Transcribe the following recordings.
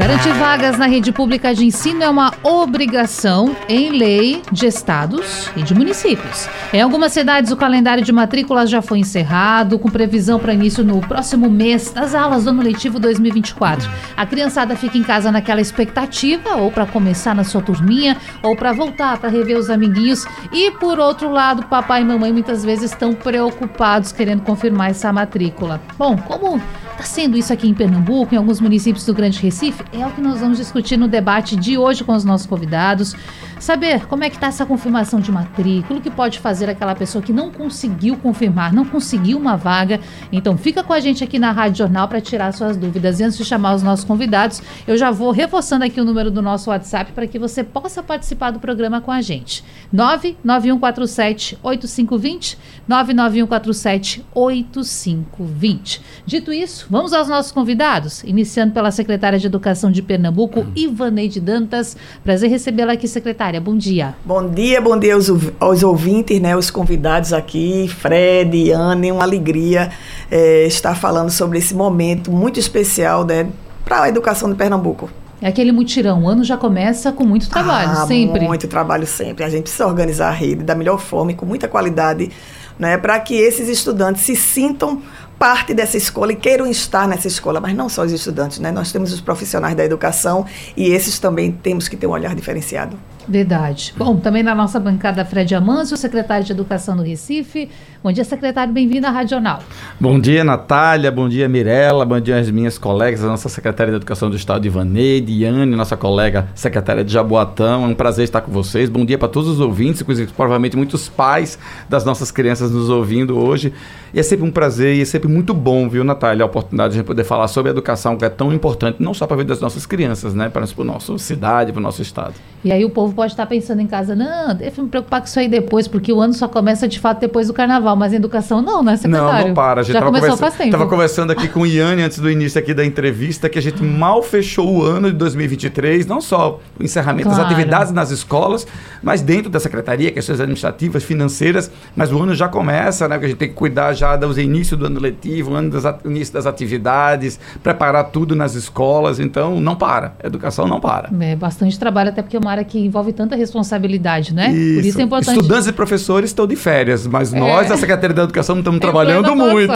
Garantir vagas na rede pública de ensino é uma obrigação em lei de estados e de municípios. Em algumas cidades, o calendário de matrículas já foi encerrado, com previsão para início no próximo mês das aulas do ano letivo 2024. A criançada fica em casa naquela expectativa, ou para começar na sua turminha, ou para voltar para rever os amiguinhos. E por outro lado, papai e mamãe muitas vezes estão preocupados querendo confirmar essa matrícula. Bom, como está sendo isso aqui em Pernambuco, em alguns municípios do Grande Recife? É o que nós vamos discutir no debate de hoje com os nossos convidados. Saber como é que está essa confirmação de matrícula, o que pode fazer aquela pessoa que não conseguiu confirmar, não conseguiu uma vaga. Então fica com a gente aqui na Rádio Jornal para tirar suas dúvidas. E antes de chamar os nossos convidados, eu já vou reforçando aqui o número do nosso WhatsApp para que você possa participar do programa com a gente. 99147 8520, 99147 8520. Dito isso, vamos aos nossos convidados, iniciando pela secretária de Educação de Pernambuco, Ivaneide Dantas. Prazer recebê-la aqui, secretária secretária. Bom dia. Bom dia, bom dia aos, aos ouvintes, né, os convidados aqui, Fred, Anne, uma alegria é, estar falando sobre esse momento muito especial né, para a educação de Pernambuco. É aquele mutirão. O ano já começa com muito trabalho, ah, sempre. Muito trabalho sempre. A gente precisa organizar a rede da melhor forma e com muita qualidade, né, para que esses estudantes se sintam parte dessa escola e queiram estar nessa escola, mas não só os estudantes, né? Nós temos os profissionais da educação e esses também temos que ter um olhar diferenciado. Verdade. Bom, também na nossa bancada, Fred Amâncio, secretário de Educação do Recife. Bom dia, secretário, bem-vindo à Radional. Bom dia, Natália, bom dia, Mirella, bom dia às minhas colegas, a nossa secretária de Educação do Estado, Ivaneide, Iane, nossa colega secretária de Jaboatão, é um prazer estar com vocês. Bom dia para todos os ouvintes, inclusive provavelmente muitos pais das nossas crianças nos ouvindo hoje. E é sempre um prazer e é sempre muito bom, viu, Natália, a oportunidade de a gente poder falar sobre a educação, que é tão importante, não só para a vida das nossas crianças, né, para a nossa cidade, para o nosso Estado. E aí o povo pode estar pensando em casa, não, deixa eu me preocupar com isso aí depois, porque o ano só começa de fato depois do carnaval, mas a educação não, né, secretário? Não, não para. A gente Já começou faz tempo. Estava conversando aqui com o Iane antes do início aqui da entrevista, que a gente mal fechou o ano de 2023, não só o encerramento claro. das atividades nas escolas, mas dentro da secretaria, questões administrativas, financeiras, mas o ano já começa, né, que a gente tem que cuidar já do início do ano letivo, o ano das, início das atividades, preparar tudo nas escolas, então não para. A educação não para. É bastante trabalho, até porque é uma área que envolve tanta responsabilidade, né? Isso. Por isso é importante. Estudantes e professores estão de férias, mas é. nós, a Secretaria da Educação, estamos é trabalhando muito.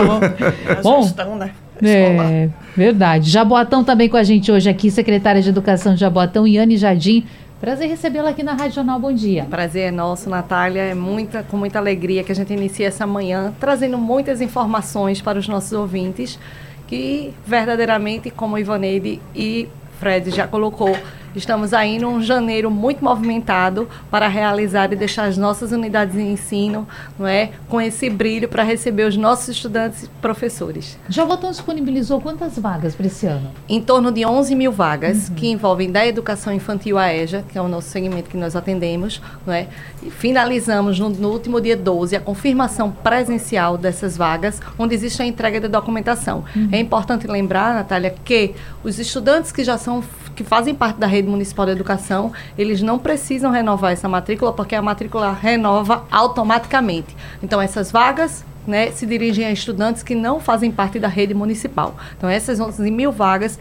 Bom, gestão, né? É, verdade. Jaboatão também com a gente hoje aqui, secretária de Educação de Jaboatão, Iane Jardim. Prazer recebê-la aqui na Rádio Jornal. Bom dia. Prazer é nosso, Natália. É muita, com muita alegria que a gente inicia essa manhã trazendo muitas informações para os nossos ouvintes que verdadeiramente, como Ivaneide e Fred já colocou, Estamos aí num janeiro muito movimentado para realizar e deixar as nossas unidades de ensino não é, com esse brilho para receber os nossos estudantes e professores. Jabotão disponibilizou quantas vagas para esse ano? Em torno de 11 mil vagas, uhum. que envolvem da educação infantil à EJA, que é o nosso segmento que nós atendemos. Não é? E finalizamos no, no último dia 12 a confirmação presencial dessas vagas, onde existe a entrega da documentação. Uhum. É importante lembrar, Natália, que os estudantes que já são que fazem parte da rede municipal de educação, eles não precisam renovar essa matrícula, porque a matrícula renova automaticamente. Então, essas vagas né, se dirigem a estudantes que não fazem parte da rede municipal. Então, essas 11 mil vagas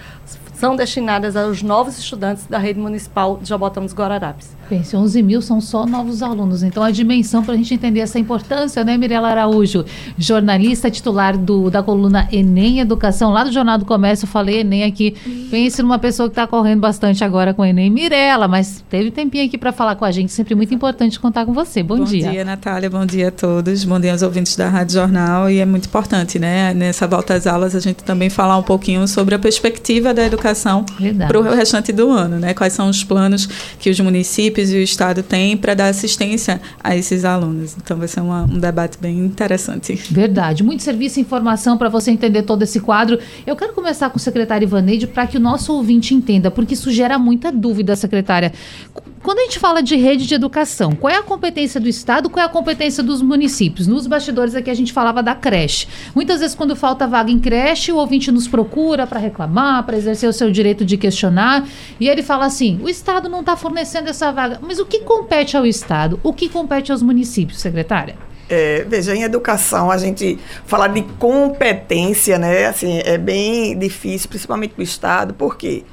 são destinadas aos novos estudantes da rede municipal de Jabotão dos Guararapes. Pense, 11 mil são só novos alunos. Então, a dimensão para a gente entender essa importância, né, Mirela Araújo? Jornalista titular do, da coluna Enem Educação, lá do Jornal do Comércio, eu falei Enem aqui. Pense numa pessoa que está correndo bastante agora com Enem. Mirela, mas teve tempinho aqui para falar com a gente. Sempre muito importante contar com você. Bom, Bom dia. Bom dia, Natália. Bom dia a todos. Bom dia aos ouvintes da Rádio Jornal. E é muito importante, né, nessa volta às aulas, a gente também falar um pouquinho sobre a perspectiva da educação para o restante do ano, né? Quais são os planos que os municípios municípios e o Estado têm para dar assistência a esses alunos. Então vai ser uma, um debate bem interessante. Verdade. Muito serviço e informação para você entender todo esse quadro. Eu quero começar com o secretário Ivaneide para que o nosso ouvinte entenda, porque isso gera muita dúvida, secretária. Quando a gente fala de rede de educação, qual é a competência do Estado, qual é a competência dos municípios? Nos bastidores aqui a gente falava da creche. Muitas vezes, quando falta vaga em creche, o ouvinte nos procura para reclamar, para exercer o seu direito de questionar, e ele fala assim: o Estado não está fornecendo essa vaga. Mas o que compete ao Estado? O que compete aos municípios, secretária? É, veja, em educação, a gente falar de competência, né, assim, é bem difícil, principalmente para o Estado, porque,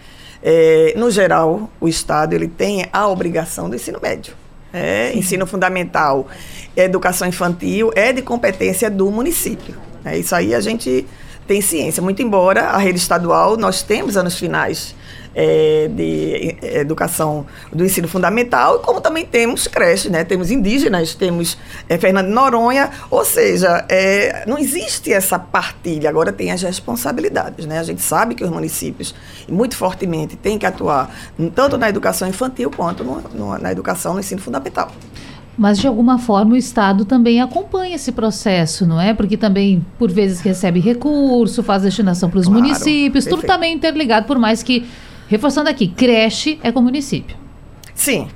é, no geral, o Estado ele tem a obrigação do ensino médio. É, ensino fundamental, educação infantil é de competência do município. É, isso aí a gente tem ciência. Muito embora a rede estadual, nós temos anos finais é, de educação do ensino fundamental, como também temos creches, né? temos indígenas, temos é, Fernando Noronha, ou seja, é, não existe essa partilha, agora tem as responsabilidades. Né? A gente sabe que os municípios, muito fortemente, têm que atuar tanto na educação infantil quanto no, no, na educação no ensino fundamental. Mas de alguma forma o Estado também acompanha esse processo, não é? Porque também, por vezes, recebe recurso, faz destinação para os claro, municípios, perfeito. tudo também interligado, por mais que Reforçando aqui, creche é com o município. Sim.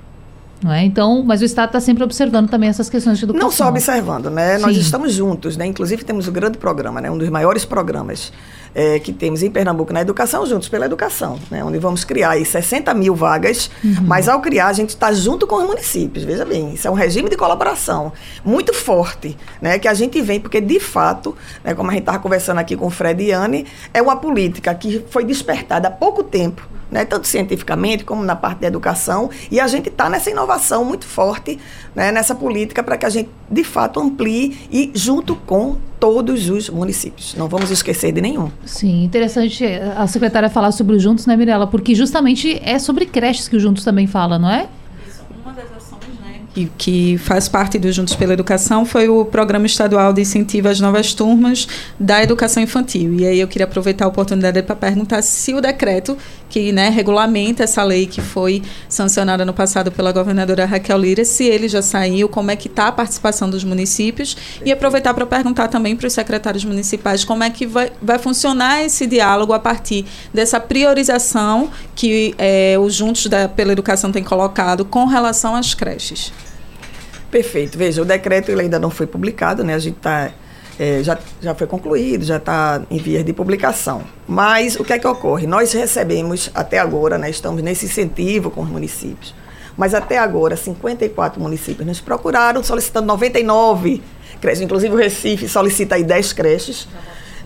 Não é? Então, mas o Estado está sempre observando também essas questões de educação. Não só observando, né? Sim. Nós estamos juntos, né? Inclusive temos um grande programa, né? Um dos maiores programas é, que temos em Pernambuco na educação, juntos pela educação, né? Onde vamos criar aí 60 mil vagas, uhum. mas ao criar a gente está junto com os municípios. Veja bem, isso é um regime de colaboração muito forte, né? Que a gente vem, porque de fato, né? Como a gente estava conversando aqui com o Fred e Anne, é uma política que foi despertada há pouco tempo né, tanto cientificamente como na parte da educação, e a gente está nessa inovação muito forte, né, nessa política para que a gente, de fato, amplie e junto com todos os municípios. Não vamos esquecer de nenhum. Sim, interessante a secretária falar sobre o Juntos, né, Mirella? Porque justamente é sobre creches que o Juntos também fala, não é? que, que faz parte do Juntos pela Educação, foi o Programa Estadual de Incentivo às Novas Turmas da Educação Infantil. E aí eu queria aproveitar a oportunidade para perguntar se o decreto que né, regulamenta essa lei que foi sancionada no passado pela governadora Raquel Lira, se ele já saiu, como é que está a participação dos municípios e aproveitar para perguntar também para os secretários municipais como é que vai, vai funcionar esse diálogo a partir dessa priorização que é, os Juntos da, pela Educação tem colocado com relação às creches. Perfeito. Veja, o decreto ele ainda não foi publicado, né? A gente está é, já, já foi concluído, já está em vias de publicação. Mas o que é que ocorre? Nós recebemos até agora, né, estamos nesse incentivo com os municípios, mas até agora 54 municípios nos procuraram solicitando 99 creches, inclusive o Recife solicita aí 10 creches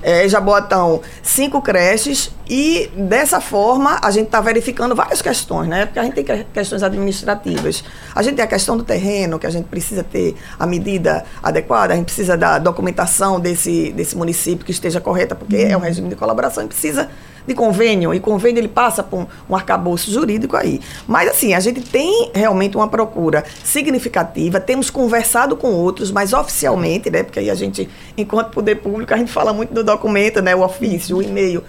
é, Jaboatão, cinco creches e dessa forma a gente está verificando várias questões, né? Porque a gente tem questões administrativas. A gente tem a questão do terreno, que a gente precisa ter a medida adequada, a gente precisa da documentação desse, desse município que esteja correta, porque é um regime de colaboração e precisa de convênio, e convênio ele passa por um, arcabouço jurídico aí. Mas assim, a gente tem realmente uma procura significativa, temos conversado com outros, mas oficialmente, né, porque aí a gente, enquanto poder público, a gente fala muito do documento, né, o ofício, o e-mail,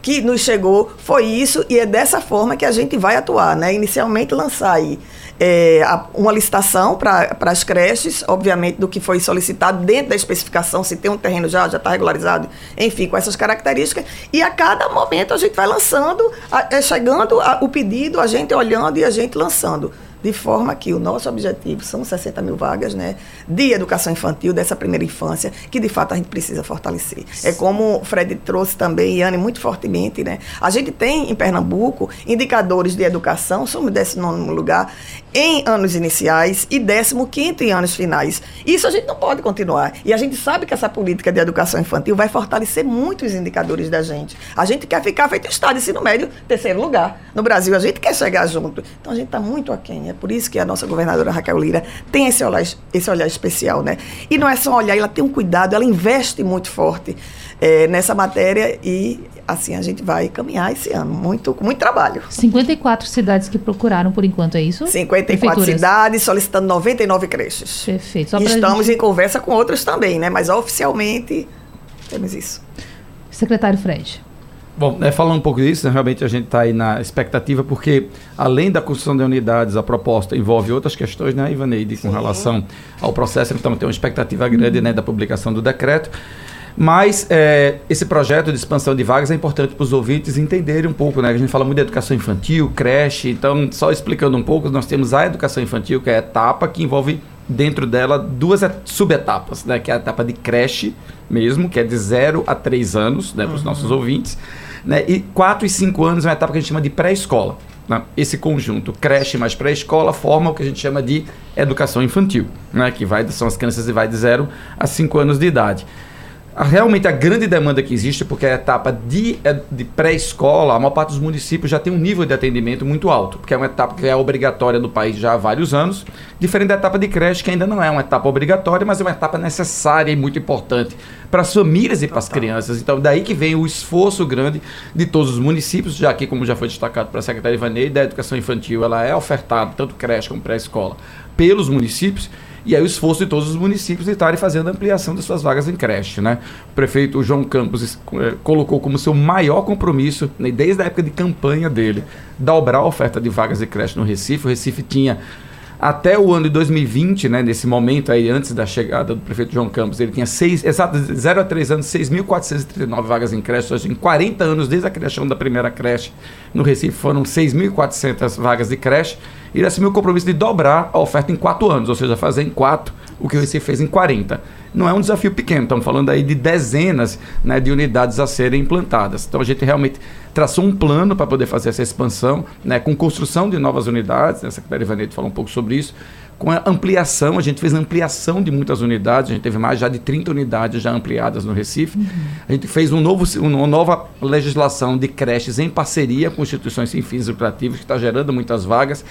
que nos chegou foi isso e é dessa forma que a gente vai atuar, né? Inicialmente lançar aí é, uma licitação para as creches, obviamente do que foi solicitado dentro da especificação, se tem um terreno já já está regularizado, enfim, com essas características. E a cada momento a gente vai lançando, a, é, chegando a, o pedido, a gente olhando e a gente lançando de forma que o nosso objetivo são 60 mil vagas né, de educação infantil, dessa primeira infância, que de fato a gente precisa fortalecer. É como o Fred trouxe também, e Anne, muito fortemente, né? A gente tem em Pernambuco indicadores de educação, somos 19 lugar em anos iniciais e 15 em anos finais. Isso a gente não pode continuar. E a gente sabe que essa política de educação infantil vai fortalecer muito os indicadores da gente. A gente quer ficar feito Estado ensino médio, terceiro lugar. No Brasil, a gente quer chegar junto. Então a gente está muito aquém. É por isso que a nossa governadora Raquel Lira tem esse olhar, esse olhar especial, né? E não é só olhar, ela tem um cuidado, ela investe muito forte é, nessa matéria e assim a gente vai caminhar esse ano, muito, com muito trabalho. 54 cidades que procuraram por enquanto, é isso? 54 cidades, solicitando 99 creches. Perfeito. Só Estamos gente... em conversa com outros também, né? Mas oficialmente temos isso. Secretário Fred. Bom, é, falando um pouco disso, né, realmente a gente está aí na expectativa, porque além da construção de unidades, a proposta envolve outras questões, né, Ivaneide, com relação ao processo, então tem uma expectativa grande né, da publicação do decreto. Mas é, esse projeto de expansão de vagas é importante para os ouvintes entenderem um pouco, né? A gente fala muito de educação infantil, creche, então só explicando um pouco, nós temos a educação infantil, que é a etapa que envolve dentro dela duas subetapas, né? Que é a etapa de creche mesmo, que é de 0 a 3 anos, né? Para os uhum. nossos ouvintes. Né? E 4 e 5 anos é uma etapa que a gente chama de pré-escola. Né? Esse conjunto creche mais pré-escola forma o que a gente chama de educação infantil, né? que vai, são as crianças que vai de 0 a 5 anos de idade realmente a grande demanda que existe, porque a etapa de, é, de pré-escola, a maior parte dos municípios já tem um nível de atendimento muito alto, porque é uma etapa que é obrigatória no país já há vários anos, diferente da etapa de creche, que ainda não é uma etapa obrigatória, mas é uma etapa necessária e muito importante para as famílias e para as crianças. Então, daí que vem o esforço grande de todos os municípios, já que, como já foi destacado pela secretária Ivanei, da educação infantil, ela é ofertada, tanto creche como pré-escola, pelos municípios, e aí o esforço de todos os municípios de estarem fazendo ampliação das suas vagas em creche. Né? O prefeito João Campos eh, colocou como seu maior compromisso, né, desde a época de campanha dele, dobrar a oferta de vagas de creche no Recife. O Recife tinha até o ano de 2020, né, nesse momento aí, antes da chegada do prefeito João Campos, ele tinha seis, exato, 0 a 3 anos, 6.439 vagas em creche. Seja, em 40 anos, desde a criação da primeira creche no Recife, foram 6.400 vagas de creche ele assumiu o compromisso de dobrar a oferta em quatro anos, ou seja, fazer em quatro o que o Recife fez em 40. Não é um desafio pequeno, estamos falando aí de dezenas né, de unidades a serem implantadas. Então a gente realmente traçou um plano para poder fazer essa expansão, né, com construção de novas unidades, né, a secretária Ivanete falou um pouco sobre isso, com a ampliação, a gente fez ampliação de muitas unidades, a gente teve mais já de 30 unidades já ampliadas no Recife. Uhum. A gente fez um novo, uma nova legislação de creches em parceria com instituições sem fins lucrativos, que está gerando muitas vagas.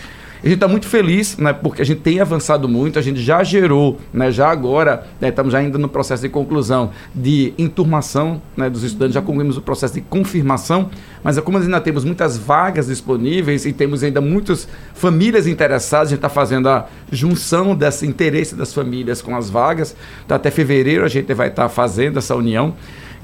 A gente está muito feliz, né, porque a gente tem avançado muito, a gente já gerou, né, já agora, né, estamos ainda no processo de conclusão de enturmação né, dos estudantes, já concluímos o processo de confirmação, mas como ainda temos muitas vagas disponíveis e temos ainda muitas famílias interessadas, a gente está fazendo a junção desse interesse das famílias com as vagas, então, até fevereiro a gente vai estar tá fazendo essa união.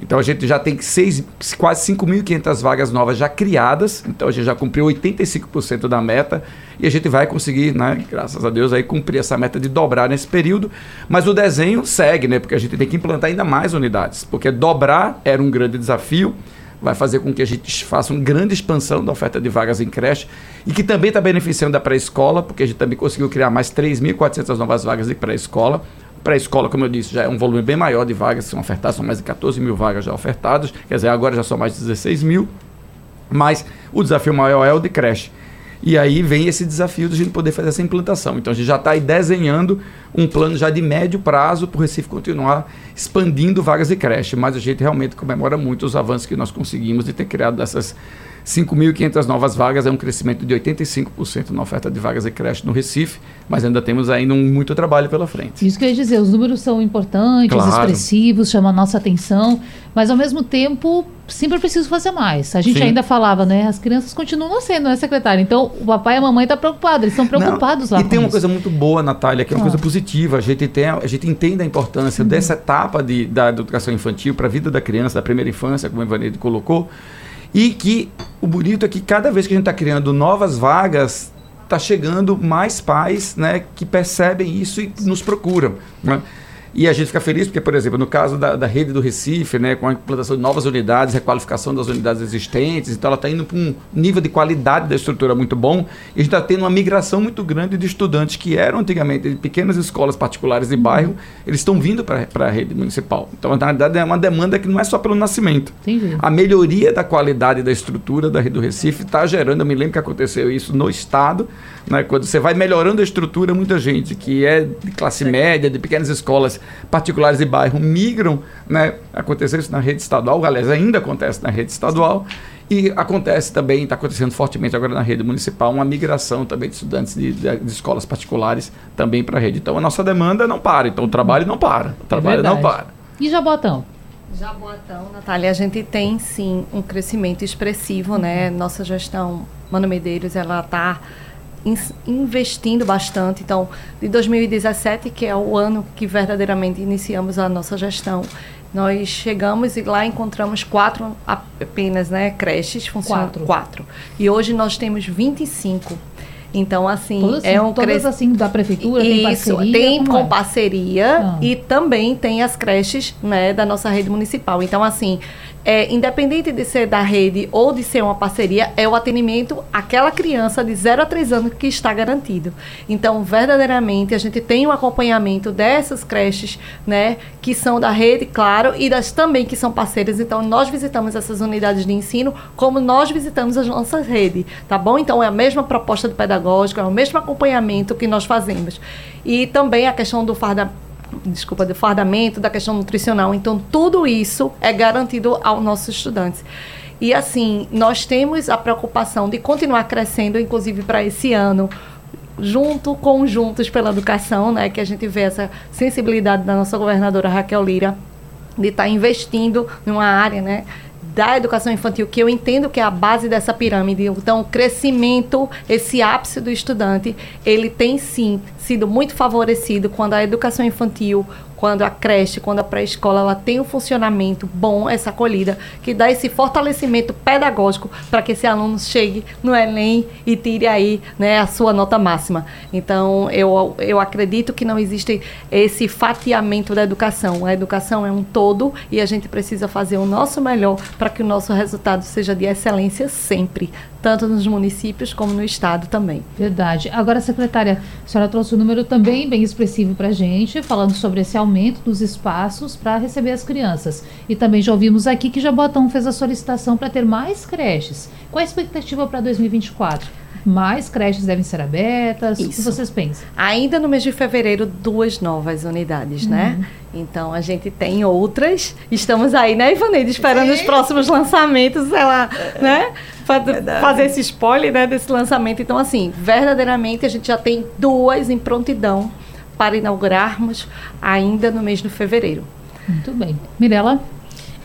Então a gente já tem seis, quase 5.500 vagas novas já criadas, então a gente já cumpriu 85% da meta e a gente vai conseguir, né, graças a Deus, aí cumprir essa meta de dobrar nesse período. Mas o desenho segue, né, porque a gente tem que implantar ainda mais unidades, porque dobrar era um grande desafio vai fazer com que a gente faça uma grande expansão da oferta de vagas em creche e que também está beneficiando a pré-escola, porque a gente também conseguiu criar mais 3.400 novas vagas de pré-escola Pré-escola, como eu disse, já é um volume bem maior de vagas são ofertadas, são mais de 14 mil vagas já ofertadas, quer dizer, agora já são mais de 16 mil, mas o desafio maior é o de creche. E aí vem esse desafio de a gente poder fazer essa implantação. Então a gente já está aí desenhando um plano já de médio prazo para o Recife continuar expandindo vagas de creche. Mas a gente realmente comemora muito os avanços que nós conseguimos de ter criado essas 5.500 novas vagas é um crescimento de 85% na oferta de vagas de creche no Recife, mas ainda temos ainda um, muito trabalho pela frente. Isso que eu ia dizer, os números são importantes, claro. expressivos, chamam a nossa atenção, mas ao mesmo tempo sempre preciso fazer mais. A gente Sim. ainda falava, né? As crianças continuam nascendo, né, secretária? Então, o papai e a mamãe estão tá preocupados, eles estão preocupados Não, lá. E tem uma isso. coisa muito boa, Natália, que é uma ah. coisa positiva. A gente, tem, a gente entende a importância uhum. dessa etapa de, da educação infantil para a vida da criança, da primeira infância, como a Ivaneide colocou. E que o bonito é que cada vez que a gente está criando novas vagas, está chegando mais pais né, que percebem isso e nos procuram. Né? E a gente fica feliz porque, por exemplo, no caso da, da rede do Recife, né, com a implantação de novas unidades, requalificação das unidades existentes, então ela está indo para um nível de qualidade da estrutura muito bom. E a gente está tendo uma migração muito grande de estudantes que eram antigamente de pequenas escolas particulares de bairro, eles estão vindo para a rede municipal. Então, na realidade, é uma demanda que não é só pelo nascimento. Entendi. A melhoria da qualidade da estrutura da rede do Recife está gerando, eu me lembro que aconteceu isso no estado, né, quando você vai melhorando a estrutura, muita gente que é de classe média, de pequenas escolas particulares de bairro migram, né? Aconteceu isso na rede estadual, aliás, ainda acontece na rede estadual. E acontece também, está acontecendo fortemente agora na rede municipal, uma migração também de estudantes de, de, de escolas particulares também para a rede. Então a nossa demanda não para, então o trabalho não para. O trabalho é não para. E Jabotão? Jabotão, Natália, a gente tem sim um crescimento expressivo, né? Nossa gestão, Mano Medeiros, ela está investindo bastante. Então, de 2017, que é o ano que verdadeiramente iniciamos a nossa gestão, nós chegamos e lá encontramos quatro apenas, né, creches funcionando. Quatro. quatro. E hoje nós temos 25. Então, assim, todas, é um todas assim da prefeitura Isso, tem parceria? Tem com é? parceria ah. e também tem as creches, né, da nossa rede municipal. Então, assim, é, independente de ser da rede ou de ser uma parceria, é o atendimento àquela criança de 0 a 3 anos que está garantido. Então, verdadeiramente, a gente tem um acompanhamento dessas creches, né, que são da rede, claro, e das também que são parceiras. Então, nós visitamos essas unidades de ensino como nós visitamos as nossas redes, tá bom? Então, é a mesma proposta de pedagógico, é o mesmo acompanhamento que nós fazemos. E também a questão do farda desculpa, do fardamento, da questão nutricional. Então, tudo isso é garantido aos nossos estudantes. E assim, nós temos a preocupação de continuar crescendo, inclusive para esse ano, junto com Juntos pela Educação, né, que a gente vê essa sensibilidade da nossa governadora Raquel Lira de estar tá investindo numa área, né, da educação infantil, que eu entendo que é a base dessa pirâmide. Então, o crescimento, esse ápice do estudante, ele tem sim sido muito favorecido quando a educação infantil, quando a creche, quando a pré-escola, ela tem um funcionamento bom, essa acolhida, que dá esse fortalecimento pedagógico para que esse aluno chegue no Enem e tire aí né, a sua nota máxima. Então, eu, eu acredito que não existe esse fatiamento da educação. A educação é um todo e a gente precisa fazer o nosso melhor para que o nosso resultado seja de excelência sempre, tanto nos municípios como no estado também. Verdade. Agora, secretária, a senhora trouxe um número também bem expressivo para a gente, falando sobre esse aumento dos espaços para receber as crianças. E também já ouvimos aqui que Jabotão fez a solicitação para ter mais creches. Qual a expectativa para 2024? Mais creches devem ser abertas? Isso. O que vocês pensam? Ainda no mês de fevereiro, duas novas unidades, né? uhum. né? Então a gente tem outras. Estamos aí, né, Ivaneide, esperando Sim. os próximos lançamentos, ela, né? fazer esse spoiler né, desse lançamento. Então, assim, verdadeiramente a gente já tem duas em prontidão para inaugurarmos ainda no mês de fevereiro. Muito bem. Mirela?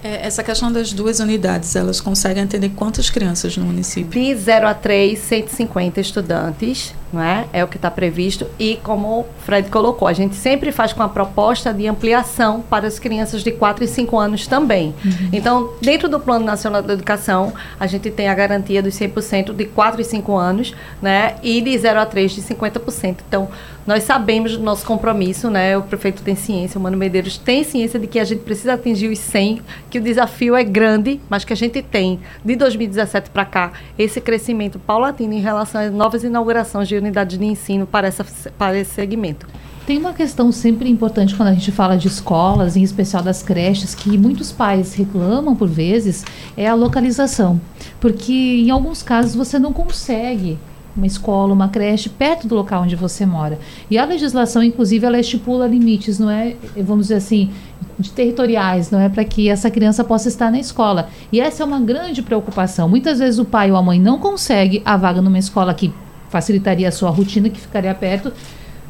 É, essa questão das duas unidades, elas conseguem atender quantas crianças no município? De 0 a 3, 150 estudantes, não é? É o que está previsto. E como o Fred colocou, a gente sempre faz com a proposta de ampliação para as crianças de 4 e 5 anos também. Uhum. Então, dentro do Plano Nacional da Educação, a gente tem a garantia dos 100% de 4 e 5 anos, né? E de 0 a 3 de 50%. Então, nós sabemos do nosso compromisso, né? O prefeito tem ciência, o Mano Medeiros tem ciência de que a gente precisa atingir os 100, que o desafio é grande, mas que a gente tem, de 2017 para cá, esse crescimento paulatino em relação às novas inaugurações de unidades de ensino para, essa, para esse segmento. Tem uma questão sempre importante quando a gente fala de escolas, em especial das creches, que muitos pais reclamam por vezes, é a localização. Porque em alguns casos você não consegue uma escola, uma creche perto do local onde você mora. E a legislação, inclusive, ela estipula limites, não é, vamos dizer assim, de territoriais, não é para que essa criança possa estar na escola. E essa é uma grande preocupação. Muitas vezes o pai ou a mãe não consegue a vaga numa escola que facilitaria a sua rotina, que ficaria perto,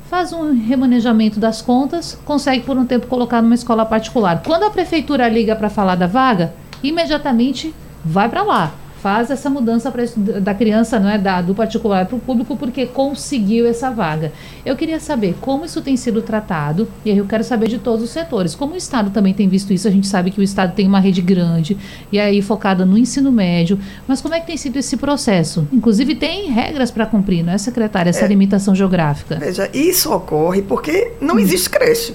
faz um remanejamento das contas, consegue por um tempo colocar numa escola particular. Quando a prefeitura liga para falar da vaga, imediatamente vai para lá faz essa mudança pra, da criança, não é, da, do particular para o público, porque conseguiu essa vaga. Eu queria saber como isso tem sido tratado, e aí eu quero saber de todos os setores. Como o Estado também tem visto isso, a gente sabe que o Estado tem uma rede grande, e aí focada no ensino médio, mas como é que tem sido esse processo? Inclusive tem regras para cumprir, não é, secretária, essa é, limitação geográfica? Veja, isso ocorre porque não hum. existe creche.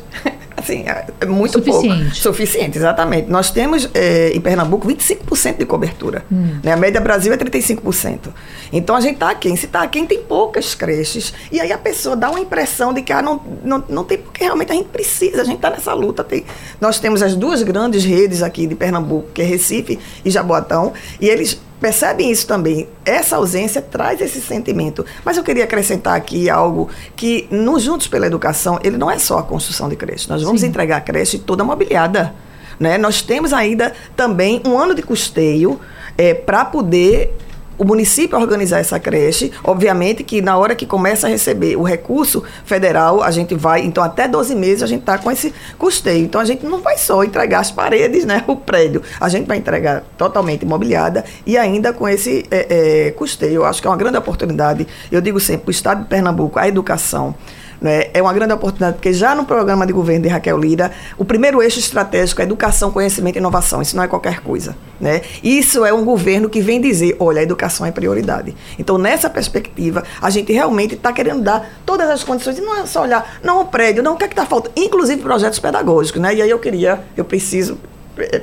Assim, é, é muito Suficiente. pouco. Suficiente, exatamente. Nós temos é, em Pernambuco 25% de cobertura. Hum. Né? A média Brasil é 35%. Então a gente está aqui. Se está aqui, tem poucas creches. E aí a pessoa dá uma impressão de que ah, não, não, não tem, porque realmente a gente precisa, a gente está nessa luta. Tem, nós temos as duas grandes redes aqui de Pernambuco, que é Recife e Jaboatão, e eles percebem isso também. Essa ausência traz esse sentimento. Mas eu queria acrescentar aqui algo que no Juntos pela Educação, ele não é só a construção de creche. Nós vamos Sim. entregar a creche toda mobiliada. Né? Nós temos ainda também um ano de custeio é, para poder o município organizar essa creche. Obviamente que na hora que começa a receber o recurso federal, a gente vai, então até 12 meses a gente está com esse custeio. Então a gente não vai só entregar as paredes, né, o prédio, a gente vai entregar totalmente imobiliada e ainda com esse é, é, custeio. Eu acho que é uma grande oportunidade. Eu digo sempre, o Estado de Pernambuco, a educação Né? É uma grande oportunidade, porque já no programa de governo de Raquel Lira, o primeiro eixo estratégico é educação, conhecimento e inovação. Isso não é qualquer coisa. Né? Isso é um governo que vem dizer, olha, a educação é prioridade. Então, nessa perspectiva, a gente realmente está querendo dar todas as condições, e não é só olhar, não o prédio, não o que é que está faltando, inclusive projetos pedagógicos. Né? E aí eu queria, eu preciso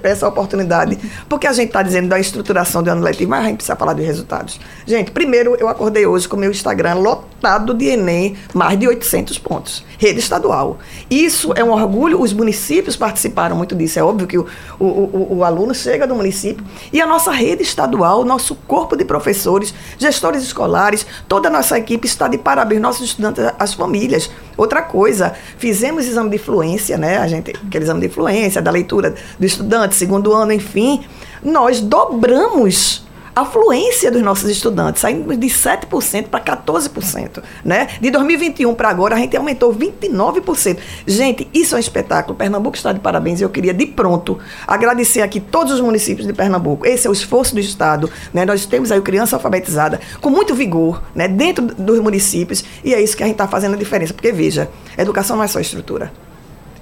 essa oportunidade, porque a gente está dizendo da estruturação do ano letivo, mas a gente precisa falar de resultados. Gente, primeiro, eu acordei hoje com o meu Instagram lotado de Enem, mais de 800 pontos, rede estadual. Isso é um orgulho, os municípios participaram muito disso, é óbvio que o, o, o, o aluno chega do município, e a nossa rede estadual, nosso corpo de professores, gestores escolares, toda a nossa equipe está de parabéns, nossos estudantes, as famílias. Outra coisa, fizemos exame de fluência, né? A gente, aquele exame de fluência, da leitura do estudante, segundo ano, enfim. Nós dobramos a fluência dos nossos estudantes, saímos de 7% para 14%. Né? De 2021 para agora, a gente aumentou 29%. Gente, isso é um espetáculo. Pernambuco está de parabéns eu queria, de pronto, agradecer aqui todos os municípios de Pernambuco. Esse é o esforço do Estado. Né? Nós temos aí o criança alfabetizada com muito vigor né? dentro dos municípios e é isso que a gente está fazendo a diferença. Porque, veja, educação não é só estrutura,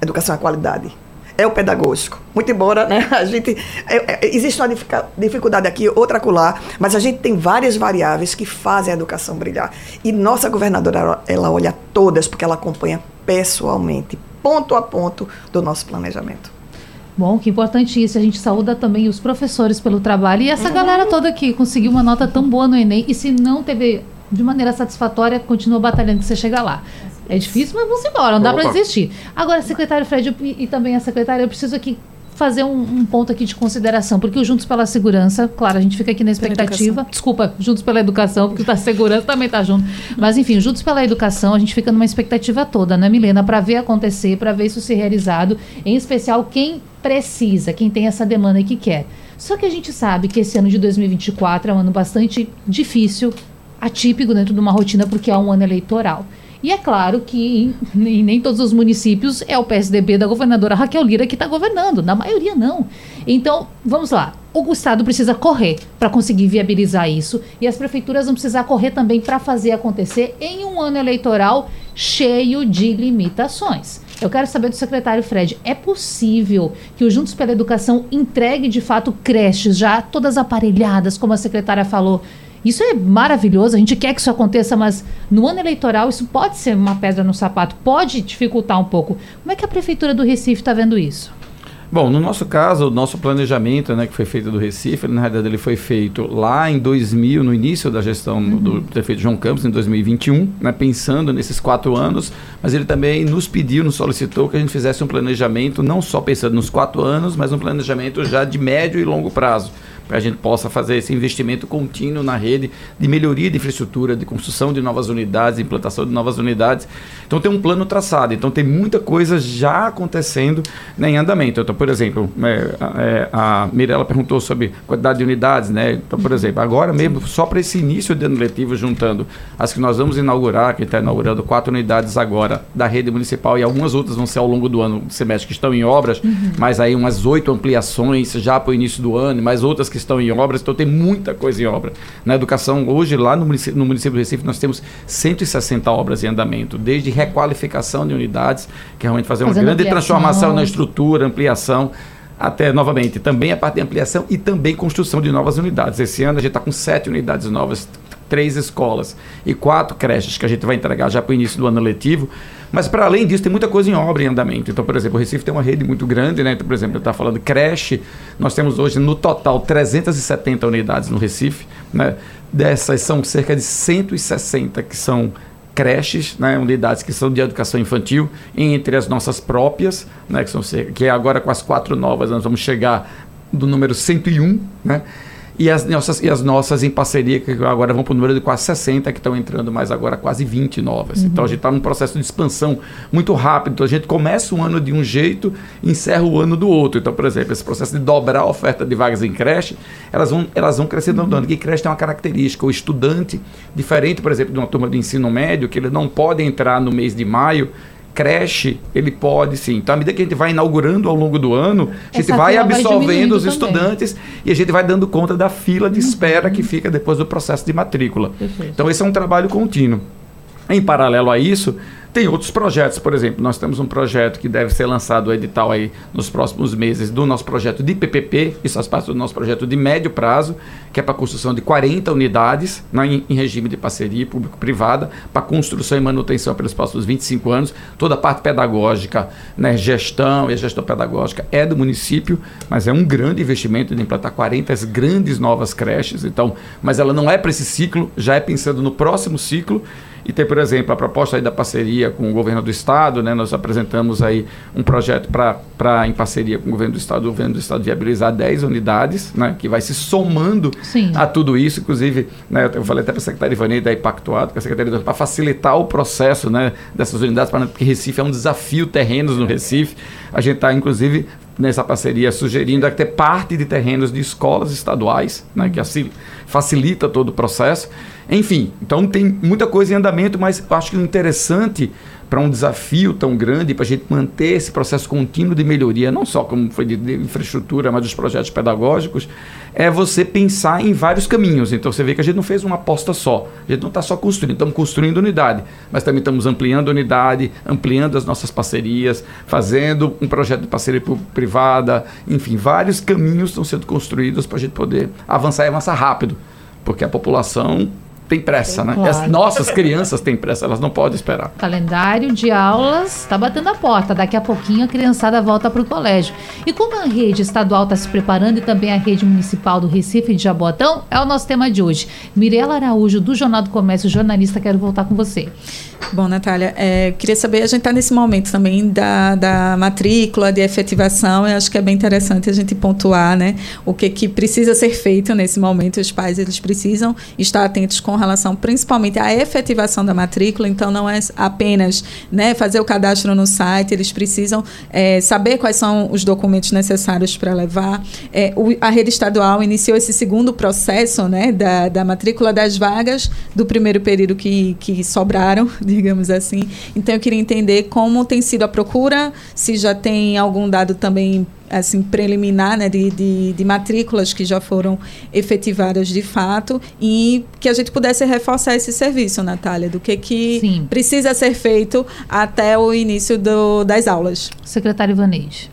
educação é qualidade é o pedagógico. Muito embora né, a gente. É, é, existe uma dificuldade aqui, outra acolá, mas a gente tem várias variáveis que fazem a educação brilhar. E nossa governadora, ela olha todas, porque ela acompanha pessoalmente, ponto a ponto, do nosso planejamento. Bom, que importante isso. A gente saúda também os professores pelo trabalho e essa galera toda que conseguiu uma nota tão boa no Enem. E se não teve de maneira satisfatória, continua batalhando que você chega lá. É difícil, mas vamos embora, não dá para desistir. Agora, secretário Fred e, e, também a secretária, eu preciso aqui fazer um, um, ponto aqui de consideração, porque o Juntos pela Segurança, claro, a gente fica aqui na expectativa. Desculpa, Juntos pela Educação, porque a segurança também está junto. Mas enfim, Juntos pela Educação, a gente fica numa expectativa toda, né, Milena, para ver acontecer, para ver isso ser realizado, em especial quem precisa, quem tem essa demanda e que quer. Só que a gente sabe que esse ano de 2024 é um ano bastante difícil, atípico dentro de uma rotina, porque é um ano eleitoral. E é claro que em, nem todos os municípios é o PSDB da governadora Raquel Lira que está governando, na maioria não. Então, vamos lá. O Estado precisa correr para conseguir viabilizar isso e as prefeituras vão precisar correr também para fazer acontecer em um ano eleitoral cheio de limitações. Eu quero saber do secretário Fred, é possível que o Juntos pela Educação entregue de fato creches já todas aparelhadas, como a secretária falou, isso é maravilhoso, a gente quer que isso aconteça, mas no ano eleitoral isso pode ser uma pedra no sapato, pode dificultar um pouco. Como é que a Prefeitura do Recife está vendo isso? Bom, no nosso caso, o nosso planejamento, né, que foi feito do Recife, na realidade ele foi feito lá em 2000, no início da gestão uhum. do prefeito João Campos, em 2021, né, pensando nesses quatro anos, mas ele também nos pediu, nos solicitou que a gente fizesse um planejamento, não só pensando nos quatro anos, mas um planejamento já de médio e longo prazo para a gente possa fazer esse investimento contínuo na rede de melhoria de infraestrutura, de construção de novas unidades, implantação de novas unidades. Então tem um plano traçado, então tem muita coisa já acontecendo né, em andamento. Então, por exemplo, é, é, a Mirella perguntou sobre quantidade de unidades, né? Então, por exemplo, agora mesmo, só para esse início de ano letivo, juntando as que nós vamos inaugurar, que está inaugurando quatro unidades agora da rede municipal e algumas outras vão ser ao longo do ano, semestre, que estão em obras, uhum. mas aí umas oito ampliações já para o início do ano, mais outras que estão em obras, então tem muita coisa em obra. Na educação, hoje, lá no município, no município do Recife, nós temos 160 obras em andamento, desde requalificação de unidades, que é realmente fazer uma Fazendo grande ampliação. transformação na estrutura, ampliação, até novamente também a parte de ampliação e também construção de novas unidades. Esse ano a gente está com sete unidades novas, três escolas e quatro creches que a gente vai entregar já para o início do ano letivo. Mas para além disso, tem muita coisa em obra em andamento. Então, por exemplo, o Recife tem uma rede muito grande, né? Então, por exemplo, eu estava falando creche, nós temos hoje no total 370 unidades no Recife, né? Dessas são cerca de 160 que são creches, né, unidades que são de educação infantil, entre as nossas próprias, né, que, são, que agora com as quatro novas, nós vamos chegar do número 101, né, e as nossas, e as nossas em parceria, que agora vão para o número de quase 60, que estão entrando mais agora quase 20 novas. Uhum. Então a gente está num processo de expansão muito rápido. Então a gente começa um ano de um jeito e encerra o ano do outro. Então, por exemplo, esse processo de dobrar a oferta de vagas em creche, elas vão, elas vão crescendo uhum. andando. Que creche tem uma característica. O estudante, diferente, por exemplo, de uma turma de ensino médio, que ele não pode entrar no mês de maio creche, ele pode sim. Então, à medida que a gente vai inaugurando ao longo do ano, a gente Essa vai absorvendo vai os estudantes também. e a gente vai dando conta da fila de espera que fica depois do processo de matrícula. Então, esse é um trabalho contínuo. Em paralelo a isso, Tem outros projetos, por exemplo, nós temos um projeto que deve ser lançado o edital aí nos próximos meses do nosso projeto de PPP, isso faz parte do nosso projeto de médio prazo, que é para a construção de 40 unidades né, em, em regime de parceria público-privada, para construção e manutenção pelos próximos 25 anos. Toda a parte pedagógica, né, gestão e a gestão pedagógica é do município, mas é um grande investimento de implantar 40 grandes novas creches, então, mas ela não é para esse ciclo, já é pensando no próximo ciclo. E tem, por exemplo, a proposta aí da parceria com o governo do estado, né? Nós apresentamos aí um projeto para, em parceria com o governo do estado, o governo do estado viabilizar 10 unidades, né? Que vai se somando Sim. a tudo isso. Inclusive, né, eu falei até para a secretária Ivani da Impactuado, que a secretaria para facilitar o processo né, dessas unidades, porque Recife é um desafio terrenos no Recife. A gente está, inclusive, nessa parceria sugerindo até parte de terrenos de escolas estaduais, né, que assim facilita todo o processo. Enfim, então tem muita coisa em andamento, mas acho que o interessante para um desafio tão grande, para a gente manter esse processo contínuo de melhoria, não só como foi de, de, infraestrutura, mas dos projetos pedagógicos, é você pensar em vários caminhos. Então você vê que a gente não fez uma aposta só, a gente não está só construindo, estamos construindo unidade, mas também estamos ampliando unidade, ampliando as nossas parcerias, fazendo um projeto de parceria privada, enfim, vários caminhos estão sendo construídos para a gente poder avançar e avançar rápido, porque a população tem pressa, né? Claro. As nossas crianças têm pressa, elas não podem esperar. Calendário de aulas está batendo a porta. Daqui a pouquinho a criançada volta para o colégio. E como a rede estadual está se preparando e também a rede municipal do Recife e de Jabotão, é o nosso tema de hoje. Mirela Araújo, do Jornal do Comércio, jornalista, quero voltar com você. Bom, Natália, é, queria saber, a gente está nesse momento também da, da matrícula, de efetivação, eu acho que é bem interessante a gente pontuar né, o que, que precisa ser feito nesse momento. Os pais eles precisam estar atentos com relação principalmente à efetivação da matrícula, então não é apenas né, fazer o cadastro no site, eles precisam é, saber quais são os documentos necessários para levar. É, o, a rede estadual iniciou esse segundo processo né, da, da matrícula das vagas do primeiro período que, que sobraram digamos assim. Então eu queria entender como tem sido a procura, se já tem algum dado também assim preliminar né, de, de, de, matrículas que já foram efetivadas de fato e que a gente pudesse reforçar esse serviço, Natália, do que, que Sim. precisa ser feito até o início do, das aulas. Secretário Ivanês.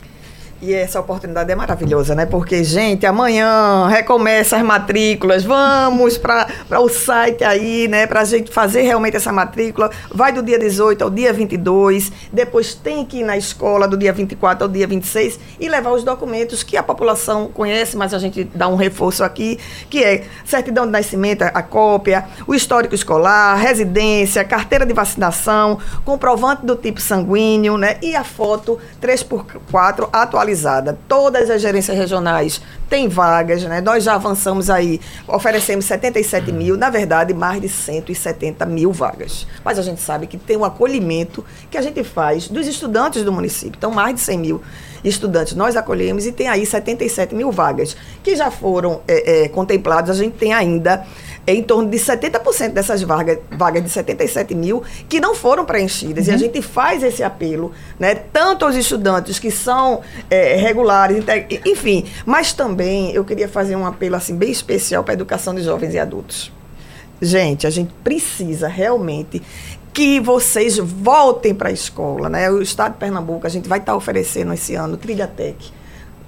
E essa oportunidade é maravilhosa, né? Porque, gente, amanhã recomeça as matrículas, vamos para o site aí, né? Para a gente fazer realmente essa matrícula. Vai do dia 18 ao dia 22, depois tem que ir na escola do dia 24 ao dia 26 e levar os documentos que a população conhece, mas a gente dá um reforço aqui, que é certidão de nascimento, a cópia, o histórico escolar, residência, carteira de vacinação, comprovante do tipo sanguíneo, né? E a foto 3x4 atualizada Todas as gerências regionais têm vagas, né? Nós já avançamos aí, oferecemos 77 mil, na verdade, mais de 170 mil vagas. Mas a gente sabe que tem um acolhimento que a gente faz dos estudantes do município. Então, mais de 100 mil estudantes nós acolhemos e tem aí 77 mil vagas que já foram é, é, contempladas. A gente tem ainda em torno de 70% dessas vagas, vagas de 77 mil que não foram preenchidas. Uhum. E a uhum. gente faz esse apelo, né, tanto aos estudantes que são é, regulares, enfim, mas também eu queria fazer um apelo assim bem especial para a educação de jovens e adultos. Gente, a gente precisa realmente que vocês voltem para a escola, né? O Estado de Pernambuco, a gente vai estar tá oferecendo esse ano Trilhatec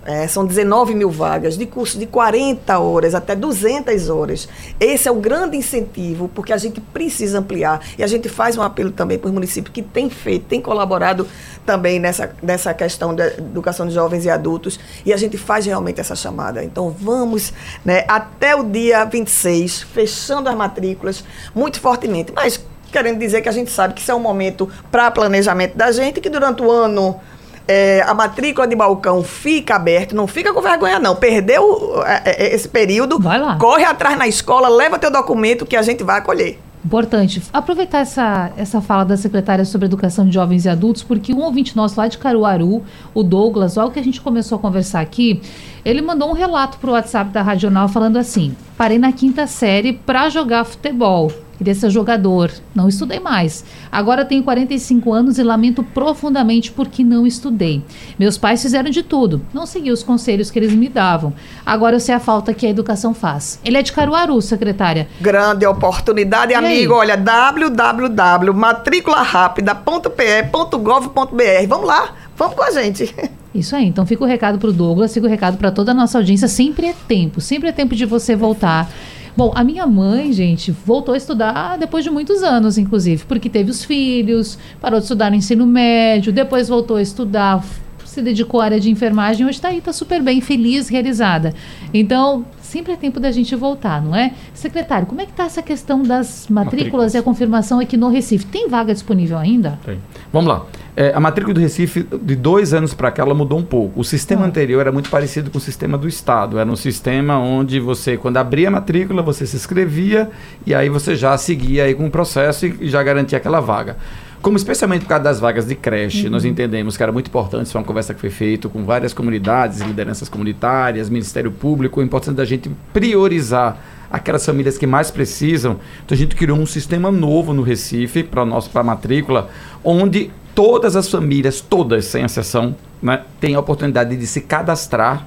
é, são 19 mil vagas de curso de 40 horas até 200 horas. Esse é o grande incentivo, porque a gente precisa ampliar. E a gente faz um apelo também para os municípios que têm feito, têm colaborado também nessa, nessa questão da educação de jovens e adultos. E a gente faz realmente essa chamada. Então vamos né, até o dia 26, fechando as matrículas muito fortemente. Mas querendo dizer que a gente sabe que isso é um momento para planejamento da gente, que durante o ano é, a matrícula de balcão fica aberta, não fica com vergonha, não. Perdeu é, é esse período, corre atrás na escola, leva teu documento que a gente vai acolher. Importante. Aproveitar essa, essa fala da secretária sobre educação de jovens e adultos, porque um ouvinte nosso lá de Caruaru, o Douglas, logo que a gente começou a conversar aqui, ele mandou um relato para o WhatsApp da Radional falando assim: parei na quinta série para jogar futebol. Queria ser jogador, não estudei mais. Agora tenho 45 anos e lamento profundamente porque não estudei. Meus pais fizeram de tudo, não segui os conselhos que eles me davam. Agora eu sei a falta que a educação faz. Ele é de Caruaru, secretária. Grande oportunidade, e amigo. Aí? Olha, www.matricularápida.pe.gov.br. Vamos lá, vamos com a gente. Isso aí. Então fica o recado para o Douglas, fica o recado para toda a nossa audiência. Sempre é tempo, sempre é tempo de você voltar. Bom, a minha mãe, gente, voltou a estudar depois de muitos anos, inclusive, porque teve os filhos, parou de estudar no ensino médio, depois voltou a estudar, se dedicou à área de enfermagem, hoje está aí, está super bem, feliz, realizada. Então, sempre é tempo da gente voltar, não é? Secretário, como é que está essa questão das matrículas, matrículas, e a confirmação aqui no Recife? Tem vaga disponível ainda? Tem. Vamos lá. É, a matrícula do Recife, de dois anos para cá, ela mudou um pouco. O sistema ah. anterior era muito parecido com o sistema do Estado. Era um sistema onde você, quando abria a matrícula, você se inscrevia e aí você já seguia aí com o processo e já garantia aquela vaga. Como especialmente por causa das vagas de creche, uhum. nós entendemos que era muito importante, foi uma conversa que foi feita com várias comunidades, lideranças comunitárias, Ministério Público, é importante da gente priorizar aquelas famílias que mais precisam. Então a gente criou um sistema novo no Recife para a matrícula, onde todas as famílias, todas sem exceção, né, têm a oportunidade de se cadastrar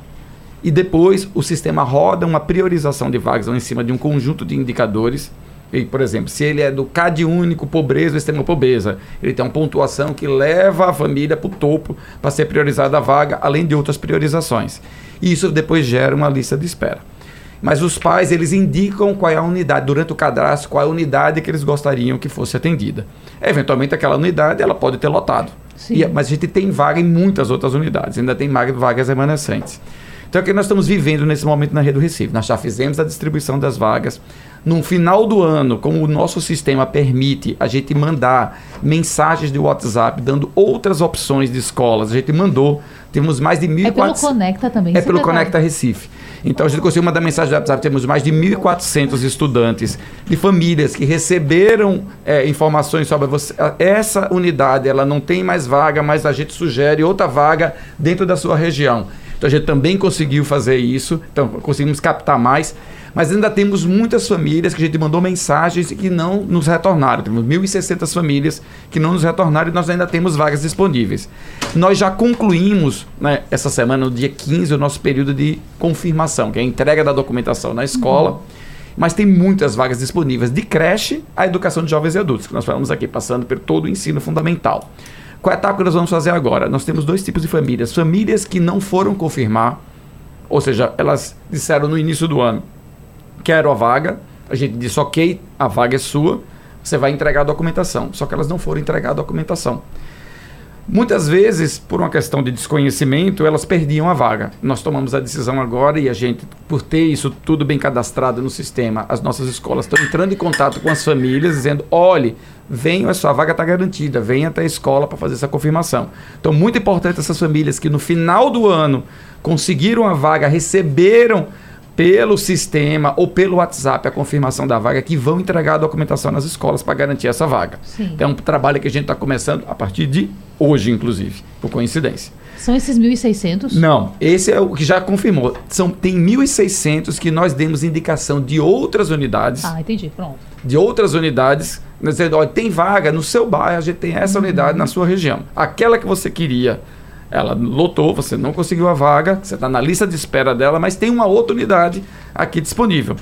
e depois o sistema roda uma priorização de vagas em cima de um conjunto de indicadores. E, por exemplo, se ele é do CAD único, pobreza, extrema pobreza, ele tem uma pontuação que leva a família para o topo para ser priorizada a vaga, além de outras priorizações. E isso depois gera uma lista de espera. Mas os pais, eles indicam qual é a unidade, durante o cadastro, qual é a unidade que eles gostariam que fosse atendida. Eventualmente, aquela unidade, ela pode ter lotado. E, mas a gente tem vaga em muitas outras unidades, ainda tem vagas remanescentes. Então, é o que nós estamos vivendo nesse momento na Rede do Recife? Nós já fizemos a distribuição das vagas. No final do ano, como o nosso sistema permite a gente mandar mensagens de WhatsApp dando outras opções de escolas, a gente mandou. Temos mais de 1.400. É pelo Conecta também. É pelo Conecta Recife. Então a gente conseguiu mandar mensagem no WhatsApp. Temos mais de 1.400 estudantes de famílias que receberam é, informações sobre você. Essa unidade ela não tem mais vaga, mas a gente sugere outra vaga dentro da sua região. Então a gente também conseguiu fazer isso. Então conseguimos captar mais. Mas ainda temos muitas famílias que a gente mandou mensagens e que não nos retornaram. Temos 1.600 famílias que não nos retornaram e nós ainda temos vagas disponíveis. Nós já concluímos, né, essa semana, no dia 15, o nosso período de confirmação, que é a entrega da documentação na escola. Uhum. Mas tem muitas vagas disponíveis, de creche à educação de jovens e adultos, que nós falamos aqui, passando por todo o ensino fundamental. Qual é a etapa que nós vamos fazer agora? Nós temos dois tipos de famílias. Famílias que não foram confirmar, ou seja, elas disseram no início do ano, quero a vaga, a gente disse, ok, a vaga é sua, você vai entregar a documentação. Só que elas não foram entregar a documentação. Muitas vezes, por uma questão de desconhecimento, elas perdiam a vaga. Nós tomamos a decisão agora e a gente, por ter isso tudo bem cadastrado no sistema, as nossas escolas estão entrando em contato com as famílias, dizendo: olhe, venham, a sua vaga está garantida, venha até a escola para fazer essa confirmação. Então, muito importante essas famílias que no final do ano conseguiram a vaga, receberam pelo sistema ou pelo WhatsApp a confirmação da vaga que vão entregar a documentação nas escolas para garantir essa vaga. Sim. Então, é um trabalho que a gente está começando a partir de hoje, inclusive, por coincidência. São esses 1.600? Não, esse é o que já confirmou. São, tem 1.600 que nós demos indicação de outras unidades. Ah, entendi, pronto. De outras unidades, dizendo, olha, tem vaga no seu bairro, a gente tem essa uhum. unidade na sua região. Aquela que você queria ela lotou, você não conseguiu a vaga, você está na lista de espera dela, mas tem uma outra unidade aqui disponível.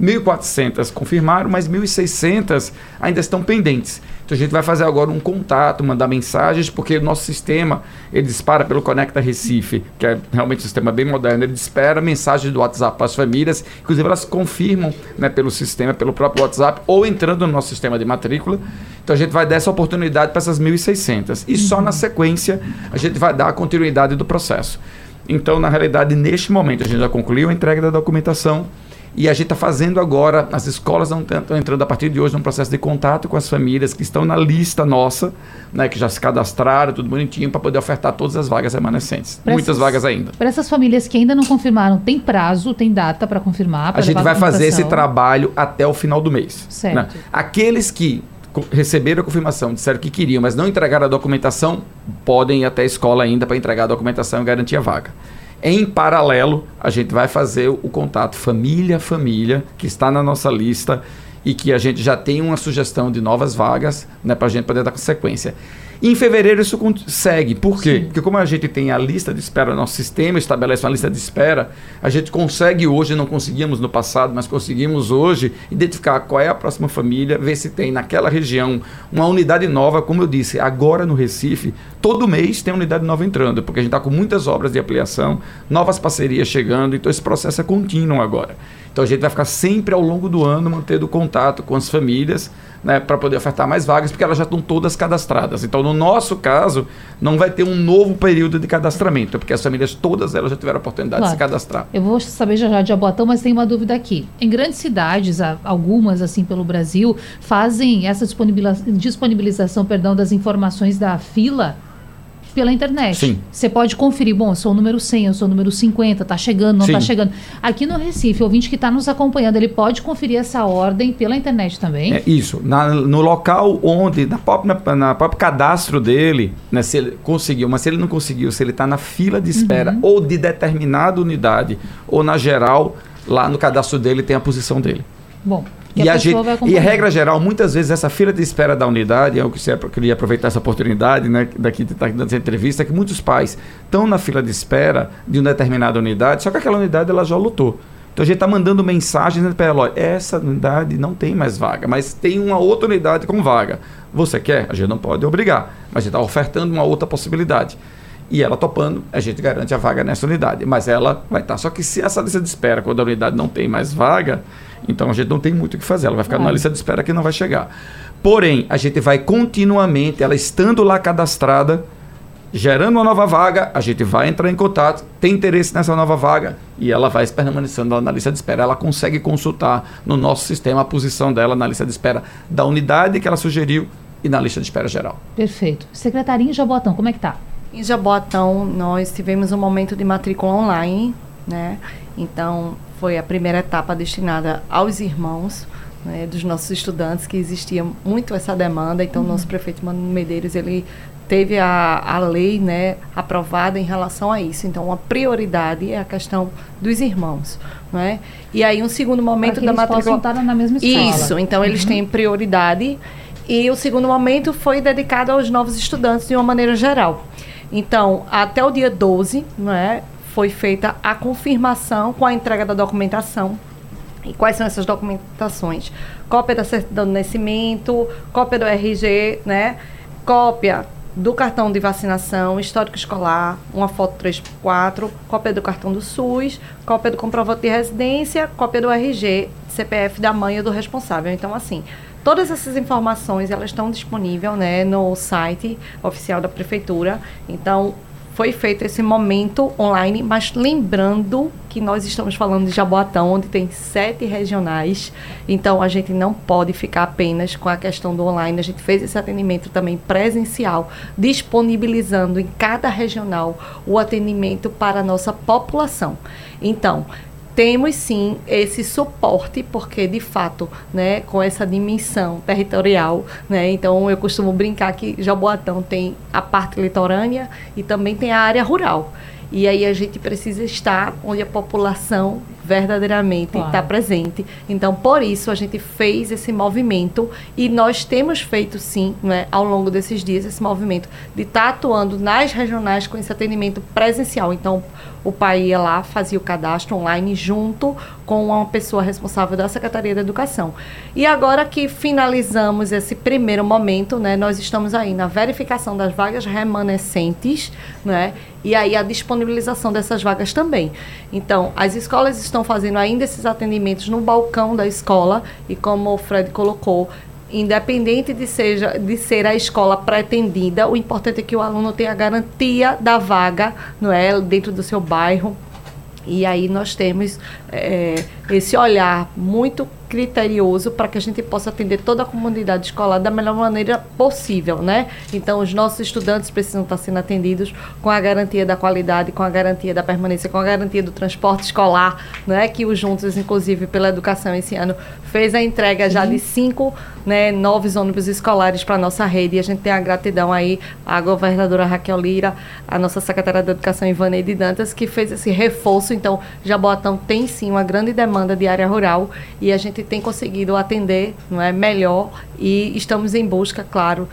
1.400 confirmaram, mas 1.600 ainda estão pendentes. Então a gente vai fazer agora um contato, mandar mensagens, porque o nosso sistema ele dispara pelo Conecta Recife, que é realmente um sistema bem moderno. Ele dispara mensagens do WhatsApp para as famílias, inclusive elas confirmam né, pelo sistema, pelo próprio WhatsApp, ou entrando no nosso sistema de matrícula. Então a gente vai dar essa oportunidade para essas 1.600. E só na sequência a gente vai dar a continuidade do processo. Então, na realidade, neste momento, a gente já concluiu a entrega da documentação e a gente está fazendo agora, as escolas estão entrando a partir de hoje num processo de contato com as famílias que estão na lista nossa, né, que já se cadastraram, tudo bonitinho, para poder ofertar todas as vagas remanescentes. Pra Muitas essas, vagas ainda. Para essas famílias que ainda não confirmaram, tem prazo, tem data para confirmar? a gente vai fazer esse trabalho até o final do mês. Certo. Né? Aqueles que receberam a confirmação, disseram que queriam, mas não entregaram a documentação, podem ir até a escola ainda para entregar a documentação e garantir a vaga. Em paralelo, a gente vai fazer o contato família a família, que está na nossa lista, e que a gente já tem uma sugestão de novas vagas né, para a gente poder dar sequência. Em fevereiro isso segue. Por quê? Sim. Porque como a gente tem a lista de espera, nosso sistema estabelece uma lista de espera, a gente consegue hoje, não conseguíamos no passado, mas conseguimos hoje identificar qual é a próxima família, ver se tem naquela região uma unidade nova, como eu disse, agora no Recife, todo mês tem unidade nova entrando, porque a gente está com muitas obras de ampliação, novas parcerias chegando, então esse processo é contínuo agora. Então a gente vai ficar sempre ao longo do ano mantendo contato com as famílias né, para poder ofertar mais vagas, porque elas já estão todas cadastradas. Então, no nosso caso, não vai ter um novo período de cadastramento, porque as famílias todas elas já tiveram a oportunidade claro. de se cadastrar. Eu vou saber já já de Abotão, mas tem uma dúvida aqui. Em grandes cidades, algumas assim pelo Brasil, fazem essa disponibilização perdão, das informações da fila pela internet. Sim. Você pode conferir, bom, eu sou o número 100, eu sou o número 50, tá chegando, não tá Sim. tá chegando. Aqui no Recife, o ouvinte que está nos acompanhando, ele pode conferir essa ordem pela internet também? É isso. Na, no local onde, na própria, na, na próprio cadastro dele, né, se ele conseguiu, mas se ele não conseguiu, se ele está na fila de espera uhum. ou de determinada unidade, ou na geral, lá no cadastro dele tem a posição dele. Bom, e a, gente, e a regra geral, muitas vezes essa fila de espera da unidade, eu queria aproveitar essa oportunidade, né, daqui de estar dando essa entrevista, é que muitos pais estão na fila de espera de uma determinada unidade, só que aquela unidade ela já lutou. Então a gente está mandando mensagens para ela, olha, essa unidade não tem mais vaga, mas tem uma outra unidade com vaga. Você quer? A gente não pode obrigar, mas a gente está ofertando uma outra possibilidade. E ela topando, a gente garante a vaga nessa unidade. Mas ela vai estar. Tá. Só que se essa lista de espera, quando a unidade não tem mais vaga, então a gente não tem muito o que fazer. Ela vai ficar numa lista de espera que não vai chegar. Porém, a gente vai continuamente, ela estando lá cadastrada, gerando uma nova vaga, a gente vai entrar em contato, tem interesse nessa nova vaga e ela vai permanecendo na lista de espera. Ela consegue consultar no nosso sistema a posição dela na lista de espera da unidade que ela sugeriu e na lista de espera geral. Perfeito. Secretaria em Jabotão, como é que tá? Em Jabotão, nós tivemos um momento de matrícula online, né? Então, foi a primeira etapa destinada aos irmãos né, dos nossos estudantes, que existia muito essa demanda. Então, uhum. nosso prefeito Mano Medeiros, ele teve a, a lei né, aprovada em relação a isso. Então, a prioridade é a questão dos irmãos. Né? E aí, um segundo momento da matrícula. estar na mesma escola. Isso, então uhum. eles têm prioridade. E o segundo momento foi dedicado aos novos estudantes de uma maneira geral. Então, até o dia 12, não é, foi feita a confirmação com a entrega da documentação. E quais são essas documentações? Cópia da certidão de nascimento, cópia do RG, né? Cópia do cartão de vacinação, histórico escolar, uma foto 3x4, cópia do cartão do SUS, cópia do comprovante de residência, cópia do RG, CPF da mãe ou do responsável. Então, assim, todas essas informações elas estão disponíveis né, no site oficial da prefeitura. Então, foi feito esse momento online, mas lembrando que nós estamos falando de Jaboatão, onde tem sete regionais, então a gente não pode ficar apenas com a questão do online, a gente fez esse atendimento também presencial, disponibilizando em cada regional o atendimento para a nossa população. Então, temos sim esse suporte, porque de fato, né, com essa dimensão territorial, né, então eu costumo brincar que Jaboatão tem a parte litorânea e também tem a área rural. E aí a gente precisa estar onde a população verdadeiramente está claro. presente. Então, por isso, a gente fez esse movimento e nós temos feito, sim, né, ao longo desses dias, esse movimento de estar tá atuando nas regionais com esse atendimento presencial. Então, o pai ia lá, fazia o cadastro online junto com uma pessoa responsável da Secretaria da Educação. E agora que finalizamos esse primeiro momento, né, nós estamos aí na verificação das vagas remanescentes, né, e aí a disponibilização dessas vagas também. Então, as escolas estão fazendo ainda esses atendimentos no balcão da escola e como o Fred colocou, independente de, seja, de ser a escola pretendida, o importante é que o aluno tenha a garantia da vaga, não é, dentro do seu bairro. E aí nós temos é, esse olhar muito criterioso para que a gente possa atender toda a comunidade escolar da melhor maneira possível, né? Então, os nossos estudantes precisam estar sendo atendidos com a garantia da qualidade, com a garantia da permanência, com a garantia do transporte escolar, né? Que o Juntos, inclusive, pela educação esse ano, fez a entrega já de cinco né, novos ônibus escolares para a nossa rede. E a gente tem a gratidão aí à governadora Raquel Lira, a nossa secretária de Educação Ivaneide Dantas, que fez esse reforço. Então, Jaboatão tem sim uma grande demanda de área rural e a gente tem conseguido atender não é, melhor e estamos em busca, claro,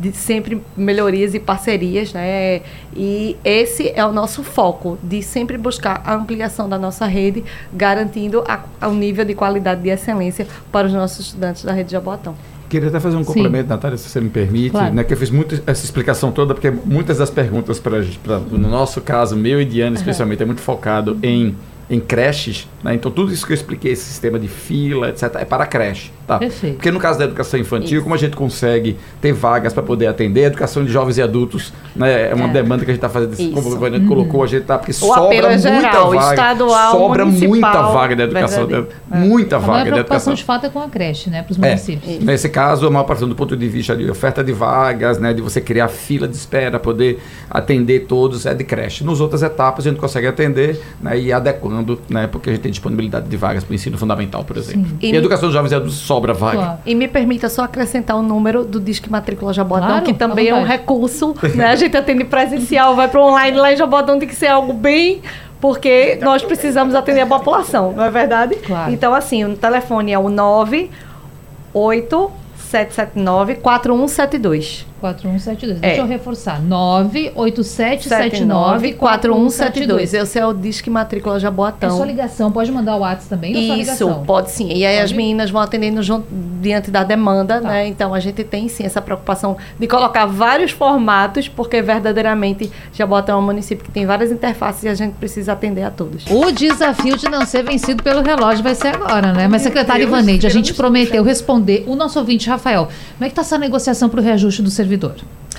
de sempre melhorias e parcerias, né? E esse é o nosso foco, de sempre buscar a ampliação da nossa rede, garantindo o nível de qualidade de excelência para os nossos estudantes da rede de Jaboatão. Queria até fazer um complemento, Sim. Natália, se você me permite, claro. né, que eu fiz muito essa explicação toda, porque muitas das perguntas, pra, pra no nosso caso, meu e Diana especialmente, uhum. é muito focado em em creches, né? então tudo isso que eu expliquei, esse sistema de fila, etc., é para creche. Tá? Perfeito. Porque no caso da educação infantil, isso. como a gente consegue ter vagas para poder atender, a educação de jovens e adultos né, é uma é. demanda que a gente está fazendo, isso. como o Vanessa uhum. colocou, a gente está, porque o sobra muita geral, vaga. Estadual, sobra muita vaga da educação, né? é. muita vaga da educação. de fato é com a creche, né, para os é. municípios. Nesse caso, a maior parte do ponto de vista de oferta de vagas, né, de você criar fila de espera, poder atender todos, é de creche. Nos outras etapas a gente consegue atender né, e adequando, né, porque a gente tem disponibilidade de vagas para o ensino fundamental, por exemplo. Sim. E, e educação de jovens e adultos sobra vaga. Claro. E me permita só acrescentar o número do Disque Matrícula Jabotão, claro, que também é um recurso. Né? A gente atende presencial, vai para online lá em Jabotão, tem que ser algo bem porque nós precisamos atender a população, não é verdade? Claro. Então, assim, o telefone é o 98 779 4172. 4172. É. Deixa eu reforçar. 98779 4172. Esse é o Disque Matrícula Jaboatão. É sua ligação. Pode mandar o WhatsApp também? Isso, pode sim. E aí pode? as meninas vão atendendo junto, diante da demanda, tá. né? Então a gente tem sim essa preocupação de colocar vários formatos, porque verdadeiramente Jaboatão é um município que tem várias interfaces e a gente precisa atender a todos. O desafio de não ser vencido pelo relógio vai ser agora, né? Mas, secretário Ivaneide, a gente prometeu responder. O nosso ouvinte, Rafael, como é que está essa negociação para o reajuste do servidor?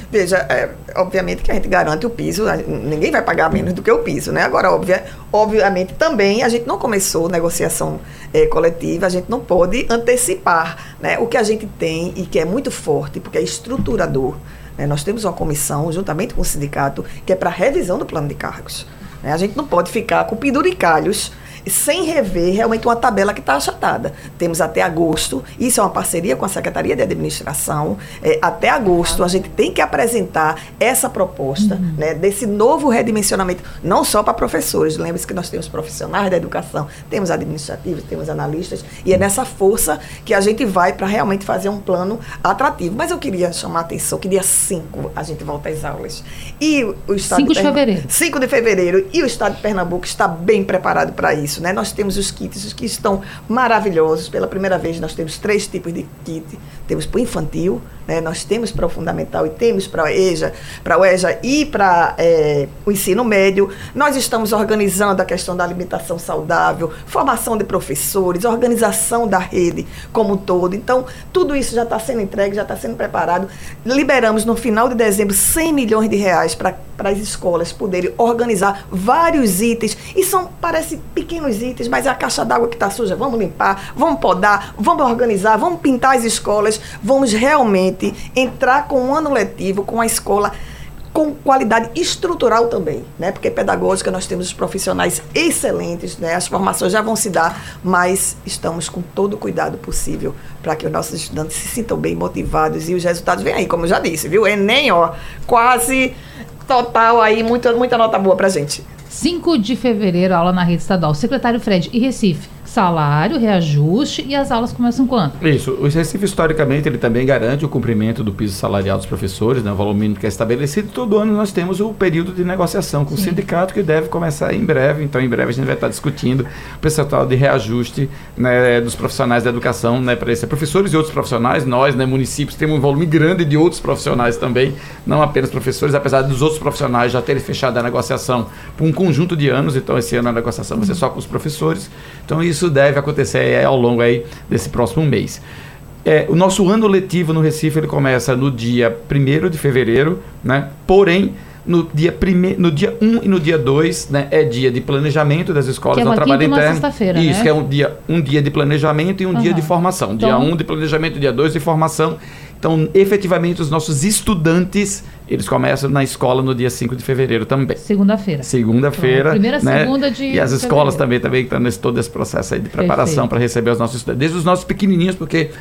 Veja, é, obviamente que a gente garante o piso, ninguém vai pagar menos do que o piso, né? Agora, obvia, obviamente, também a gente não começou negociação é, coletiva, a gente não pode antecipar né, o que a gente tem e que é muito forte, porque é estruturador. Né? Nós temos uma comissão, juntamente com o sindicato, que é para revisão do plano de cargos. Né? A gente não pode ficar com penduricalhos sem rever realmente uma tabela que está achatada. Temos até agosto, isso é uma parceria com a Secretaria de Administração. É, até agosto a gente tem que apresentar essa proposta uhum. né, desse novo redimensionamento, não só para professores. Lembre-se que nós temos profissionais da educação, temos administrativos, temos analistas, e é nessa força que a gente vai para realmente fazer um plano atrativo. Mas eu queria chamar a atenção que dia 5 a gente volta às aulas. E o Estado 5 de, de fevereiro. 5 de fevereiro. E o Estado de Pernambuco está bem preparado para isso isso, né? Nós temos os kits que estão maravilhosos. Pela primeira vez nós temos três tipos de kit. Temos para o infantil, né? Nós temos para o fundamental e temos para a EJA, para o EJA e para é, o ensino médio. Nós estamos organizando a questão da alimentação saudável, formação de professores, organização da rede como um todo. Então, tudo isso já está sendo entregue, já está sendo preparado. Liberamos no final de dezembro 100 milhões de reais para as escolas poderem organizar vários itens. E são, parece pequenos pequenos itens, mas é a caixa d'água que está suja, vamos limpar, vamos podar, vamos organizar, vamos pintar as escolas, vamos realmente entrar com um ano letivo, com a escola com qualidade estrutural também, né? Porque pedagógica nós temos os profissionais excelentes, né? As formações já vão se dar, mas estamos com todo o cuidado possível para que os nossos estudantes se sintam bem motivados e os resultados vêm aí, como eu já disse, viu? Enem, ó, quase total aí, muita, muita nota boa pra gente. 5 de fevereiro, aula na rede estadual. Secretário Fred, e Recife? Salário, reajuste e as aulas começam quando? Isso. O Recife, historicamente, ele também garante o cumprimento do piso salarial dos professores, né, o valor mínimo que é estabelecido. Todo ano nós temos o período de negociação com Sim. o sindicato, que deve começar em breve. Então, em breve, a gente vai estar discutindo o percentual de reajuste né, dos profissionais da educação né, para esses professores e outros profissionais. Nós, né, municípios, temos um volume grande de outros profissionais também, não apenas professores, apesar dos outros profissionais já terem fechado a negociação por um conjunto de anos. Então, esse ano a negociação vai ser só com os professores. Então, isso isso deve acontecer ao longo aí desse próximo mês. É, o nosso ano letivo no Recife ele começa no dia 1 de fevereiro, né? porém no dia, prime... no dia 1 e no dia 2 né, é dia de planejamento das escolas que é no trabalho interno. Isso, né? que é um dia, um dia de planejamento e um uhum. dia de formação. Então... Dia 1 de planejamento, dia 2 de formação. Então, efetivamente, os nossos estudantes eles começam na escola no dia 5 de fevereiro também. Segunda-feira. Segunda-feira. Primeira né? segunda de E as escolas também também estão nesse todo esse processo aí de preparação para receber os nossos estudantes, desde os nossos pequenininhos, porque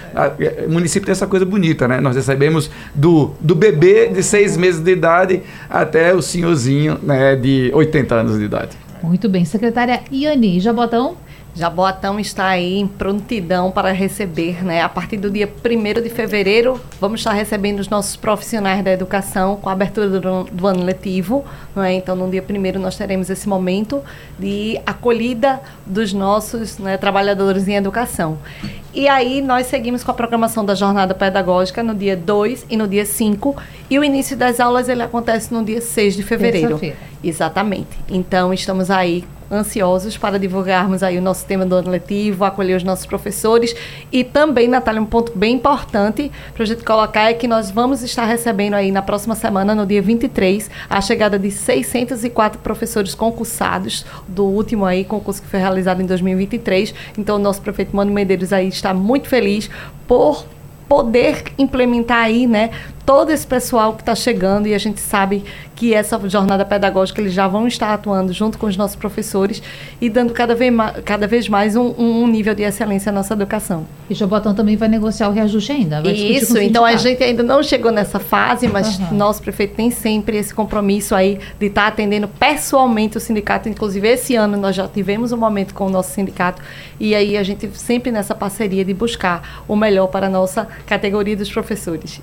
o município tem essa coisa bonita, né? Nós recebemos do, do bebê de seis meses de idade até o senhorzinho né, de 80 anos de idade. Muito bem. Secretária Iani Jabotão. Jaboatão está aí em prontidão para receber, né? A partir do dia 1 de fevereiro, vamos estar recebendo os nossos profissionais da educação com a abertura do, do ano letivo, não é? Então, no dia 1 nós teremos esse momento de acolhida dos nossos né, trabalhadores em educação. E aí nós seguimos com a programação da jornada pedagógica no dia 2 e no dia 5. E o início das aulas ele acontece no dia 6 de fevereiro. Exatamente. Então estamos aí ansiosos para divulgarmos aí o nosso tema do ano letivo, acolher os nossos professores e também, Natália, um ponto bem importante para a gente colocar é que nós vamos estar recebendo aí na próxima semana, no dia 23, a chegada de 604 professores concursados do último aí concurso que foi realizado em 2023. Então, o nosso prefeito Mano Medeiros aí está muito feliz por poder implementar aí, né, todo esse pessoal que está chegando e a gente sabe que essa jornada pedagógica eles já vão estar atuando junto com os nossos professores e dando cada vez mais, cada vez mais um, um nível de excelência à nossa educação. E o Jobotão também vai negociar o reajuste ainda. Isso, então a gente ainda não chegou nessa fase, mas uhum. nosso prefeito tem sempre esse compromisso aí de estar tá atendendo pessoalmente o sindicato. Inclusive, esse ano nós já tivemos um momento com o nosso sindicato e aí a gente sempre nessa parceria de buscar o melhor para a nossa categoria dos professores.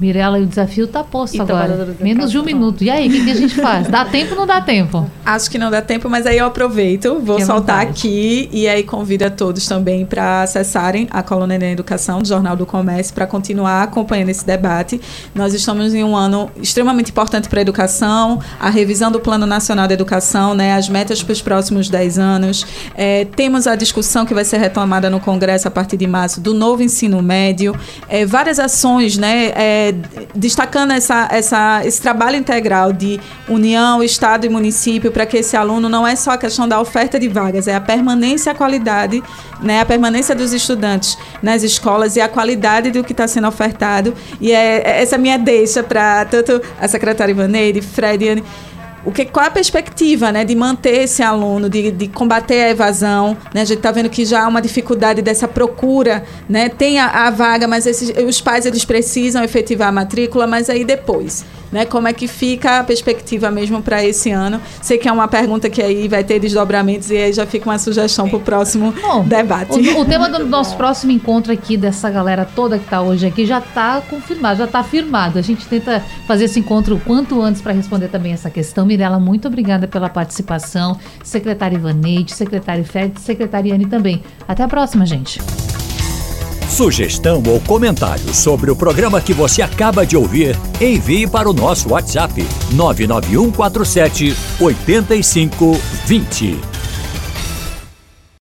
Mirela, o desafio está posto e agora. Menos de um minuto. E aí, o que, que, a gente faz? Dá tempo ou não dá tempo? Acho que não dá tempo, mas aí eu aproveito, vou que soltar aqui e aí convido a todos também para acessarem a coluna da educação do Jornal do Comércio para continuar acompanhando esse debate. Nós estamos em um ano extremamente importante para a educação, a revisão do Plano Nacional de Educação, né, as metas para os próximos 10 anos. É, temos a discussão que vai ser retomada no Congresso a partir de março do novo ensino médio. É, várias ações, né? É, destacando essa, essa, esse trabalho integral de união, Estado e município, para que esse aluno não é só a questão da oferta de vagas, é a permanência e a qualidade, né, a permanência dos estudantes nas escolas e a qualidade do que está sendo ofertado. E é, é essa minha deixa para tanto a secretária Ivaneide, Fred, Anne, o que, qual a perspectiva né, de manter esse aluno, de, de combater a evasão? Né? A gente está vendo que já há uma dificuldade dessa procura, né? tem a, a vaga, mas esses, os pais eles precisam efetivar a matrícula, mas aí depois né? Como é que fica a perspectiva mesmo para esse ano? Sei que é uma pergunta que aí vai ter desdobramentos e aí já fica uma sugestão para o próximo Bom, debate. O, o, tema do nosso próximo encontro aqui, dessa galera toda que está hoje aqui, já está confirmado, já está afirmado. A gente tenta fazer esse encontro o quanto antes para responder também essa questão. Mirela, muito obrigada pela participação. Secretária Ivaneide, secretário Fred, secretária Anne também. Até a próxima, gente. Sugestão ou comentário sobre o programa que você acaba de ouvir, envie para o nosso WhatsApp 99147 8520.